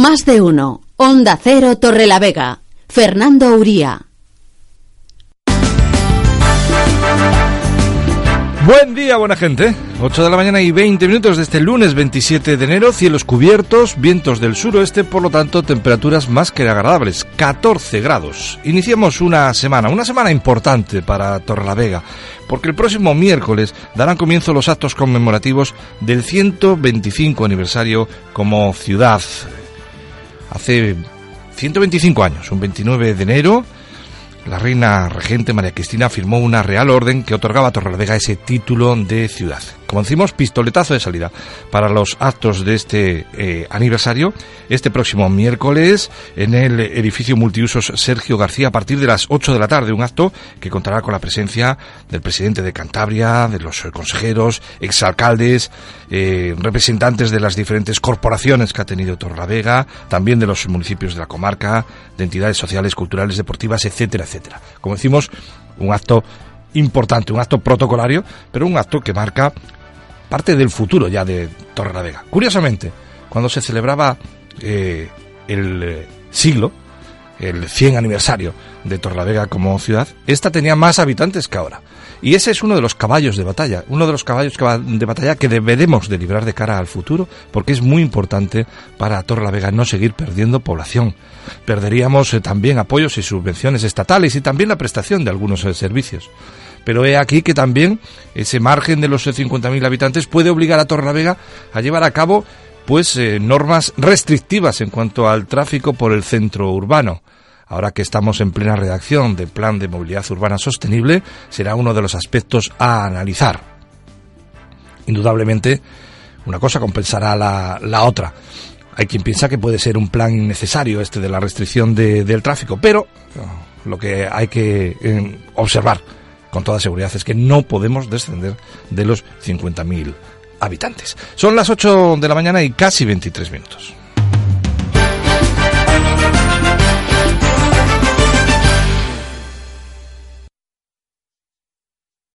Más de uno. Onda Cero Torrelavega. Fernando Uría. Buen día, buena gente. 8 de la mañana y 20 minutos de este lunes 27 de enero. Cielos cubiertos, vientos del suroeste, por lo tanto, temperaturas más que agradables. 14 grados. Iniciamos una semana, una semana importante para Torrelavega, porque el próximo miércoles darán comienzo los actos conmemorativos del 125 aniversario como ciudad. Hace 125 años, un 29 de enero la reina regente María Cristina firmó una real orden que otorgaba a Torrelavega ese título de ciudad. Como decimos, pistoletazo de salida para los actos de este eh, aniversario este próximo miércoles en el edificio multiusos Sergio García a partir de las 8 de la tarde. Un acto que contará con la presencia del presidente de Cantabria, de los consejeros, exalcaldes, eh, representantes de las diferentes corporaciones que ha tenido Torrelavega, también de los municipios de la comarca, de entidades sociales, culturales, deportivas, etcétera, etcétera. Como decimos, un acto importante, un acto protocolario, pero un acto que marca parte del futuro ya de Torrelavega. Curiosamente, cuando se celebraba eh, el eh, siglo, el 100 aniversario de Torrelavega como ciudad, esta tenía más habitantes que ahora. Y ese es uno de los caballos de batalla, uno de los caballos de batalla que deberemos de librar de cara al futuro, porque es muy importante para Torrelavega no seguir perdiendo población. Perderíamos eh, también apoyos y subvenciones estatales y también la prestación de algunos servicios. Pero he aquí que también ese margen de los 50.000 habitantes puede obligar a Torrelavega a llevar a cabo pues eh, normas restrictivas en cuanto al tráfico por el centro urbano. Ahora que estamos en plena redacción del Plan de Movilidad Urbana Sostenible, será uno de los aspectos a analizar. Indudablemente, una cosa compensará la, la otra. Hay quien piensa que puede ser un plan innecesario este de la restricción del tráfico, pero lo que hay que eh, observar con toda seguridad es que no podemos descender de los 50.000 habitantes. Son las 8 de la mañana y casi 23 minutos.